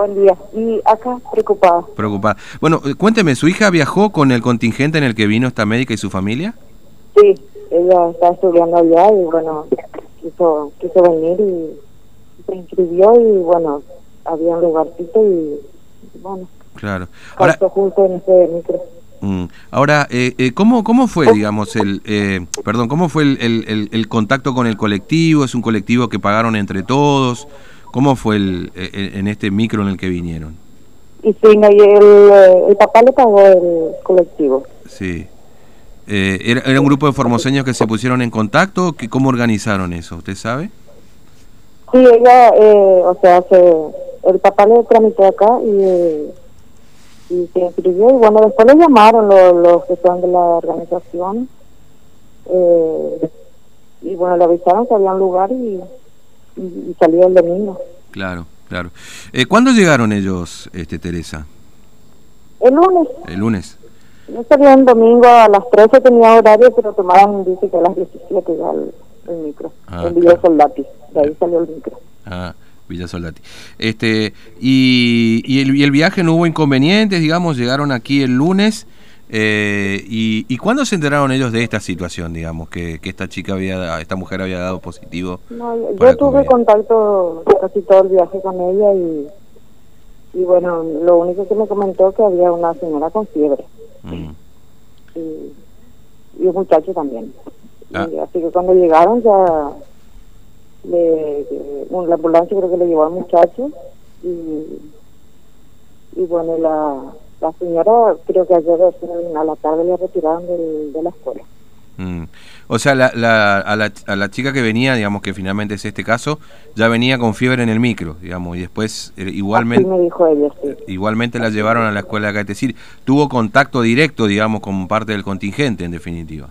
Buen día. Y acá, preocupada. Preocupada. Bueno, eh, cuénteme, ¿su hija viajó con el contingente en el que vino esta médica y su familia? Sí, ella está estudiando allá y bueno, quiso, quiso venir y se inscribió y bueno, había un lugarcito y bueno, Claro. Ahora, justo en este micro. mm, ahora eh, eh, ¿cómo, ¿cómo fue, digamos, el, eh, perdón, cómo fue el, el- el- el contacto con el colectivo? ¿Es un colectivo que pagaron entre todos? ¿Cómo fue el, eh, eh, en este micro en el que vinieron? Y sí, el, eh, el papá le pagó el colectivo. Sí. Eh, ¿era, ¿Era un grupo de formoseños que se pusieron en contacto? ¿Qué- ¿Cómo organizaron eso? ¿Usted sabe? Sí, ella, eh, o sea, se, el papá le tramitó acá y, y se inscribió y bueno, después le llamaron los, los que son de la organización eh, y bueno, le avisaron que había un lugar y, y, salió el domingo. Claro, claro. Eh, ¿Cuándo llegaron ellos, este, Teresa? El lunes, ¿El lunes? yo salía el domingo a las 13 tenía horario, pero tomaban, dice que a las 17 ya el, el micro, Ah, el Villa claro. Soldati, de ahí salió el micro. Ah, Villa Soldati. Este, y, y, el, y el viaje no hubo inconvenientes, digamos, llegaron aquí el lunes. Eh, y, ¿Y cuándo se enteraron ellos de esta situación, digamos, que, que esta chica había, esta mujer había dado positivo? No, yo tuve contacto casi todo el viaje con ella y, y bueno, lo único que me comentó que había una señora con fiebre Mm, y, y un muchacho también. Ah. Y así que cuando llegaron ya le, un- la ambulancia creo que le llevó al muchacho y, y bueno, la, la señora creo que ayer a la tarde le retiraron del- de la escuela. mm. O sea, la, la, a, la, a la chica que venía, digamos que finalmente es este caso, ya venía con fiebre en el micro, digamos, y después eh, igualmente... me dijo ella, sí. Igualmente la llevaron a la escuela de acá, es decir, tuvo contacto directo, digamos, con parte del contingente, en definitiva.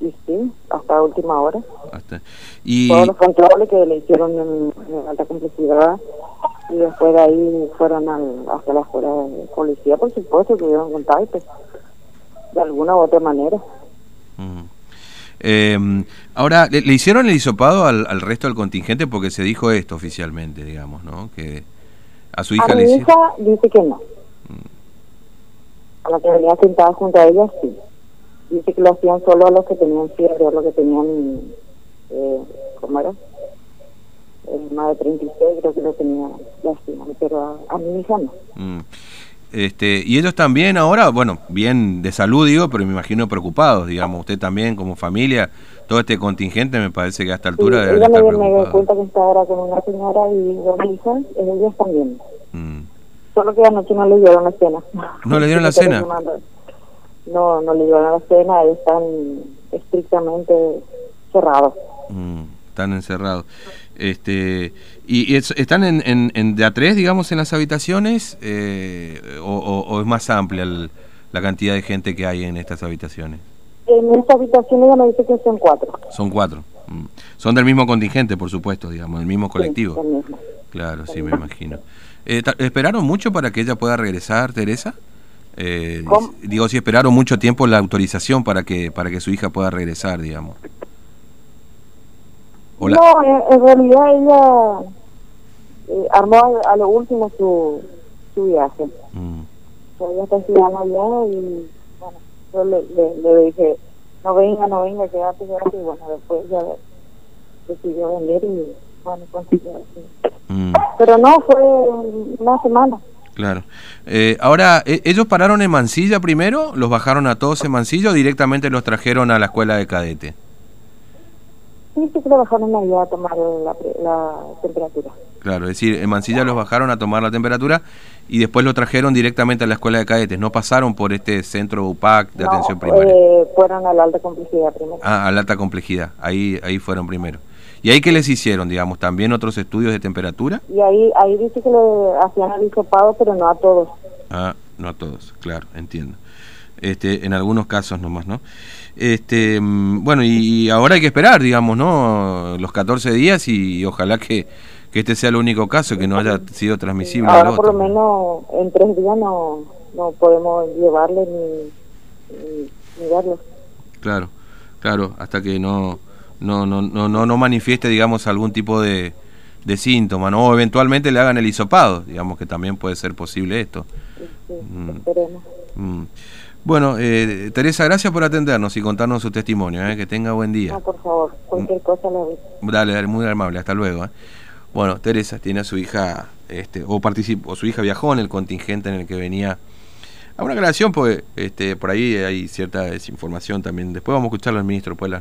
Y sí, hasta última hora. Hasta- Y, todos los controles que le hicieron en, en alta complejidad y después de ahí fueron al, hacia la escuela de policía, por supuesto, tuvieron contacto de alguna u otra manera. Eh, ahora, ¿le, le hicieron el hisopado al, al resto del contingente? Porque se dijo esto oficialmente, digamos, ¿no? Que a su hija a le mi hija dice que no. A la que venía sentada junto a ella, sí. Dice que lo hacían solo a los que tenían fiebre, a los que tenían, eh, ¿cómo era? Más de 36 creo que lo tenían, lo hacían, pero a, a mi hija no. Mm. Este, y ellos también ahora, bueno, bien de salud digo, pero me imagino preocupados, digamos, usted también como familia, todo este contingente me parece que a esta Sí, altura debe ella me, estar me preocupado. cuenta que está ahora con una señora y dos hijas, ellas también. Mm. Solo que anoche no le dieron la cena. ¿No le dieron la cena? No, no le dieron la cena, están estrictamente cerrados. Mm, están encerrados. Este, ¿Y es- están en, en, en de a tres, digamos, en las habitaciones? eh, o, o- o es más amplia el- la cantidad de gente que hay en estas habitaciones? En esta habitación ella me dice que son cuatro. Son cuatro. Mm. Son del mismo contingente, por supuesto, digamos, del mismo colectivo. Sí, el mismo. Claro, sí, me imagino. Eh, ¿Esperaron mucho para que ella pueda regresar, Teresa? Eh, digo, si esperaron mucho tiempo la autorización para que para que su hija pueda regresar, digamos. No, en, en realidad ella eh, armó a, a lo último su, su viaje. Mm, ella está estudiando allá y bueno, yo le, le, le dije, no venga, no venga, quédate, quédate. Y bueno, después ya decidió venir y bueno, consiguió mm, Pero no, fue una semana. claro. Eh, ahora, ¿e- ¿ellos pararon en Mansilla primero? ¿Los bajaron a todos en Mansilla o directamente los trajeron a la escuela de cadete? Sí, sí que le bajaron allá a tomar la, la temperatura. Claro, es decir, en Mansilla los bajaron a tomar la temperatura y después lo trajeron directamente a la escuela de cadetes. No pasaron por este centro UPAC de No, atención primaria. eh, fueron a la alta complejidad primero. Ah, a la alta complejidad. Ahí, ahí fueron primero. ¿Y ahí qué les hicieron, digamos? ¿También otros estudios de temperatura? Y ahí ahí dice que le hacían el hisopado, pero no a todos. Ah, no a todos, claro, entiendo. Este, en algunos casos nomás, ¿no? Este, mm, bueno, y, y ahora hay que esperar, digamos, ¿no? Los 14 días y, ojalá que, que este sea el único caso, que no haya sido transmisible al Ahora por lo menos en tres días no, no podemos llevarle ni, ni. Claro, claro, hasta que no, no, no, no, no, no manifieste, digamos, algún tipo de, de síntomas, ¿no? O eventualmente le hagan el hisopado, digamos que también puede ser posible esto. Sí, mm. esperemos. Mm. Bueno, eh, Teresa, gracias por atendernos y contarnos su testimonio. ¿eh? Que tenga buen día. No, por favor, cualquier cosa la. Dale, dale, muy amable. Hasta luego. ¿eh? Bueno, Teresa tiene a su hija, este, o participó, o su hija viajó en el contingente en el que venía a una aclaración, porque este, por ahí hay cierta desinformación también. Después vamos a escucharlo al ministro, pues las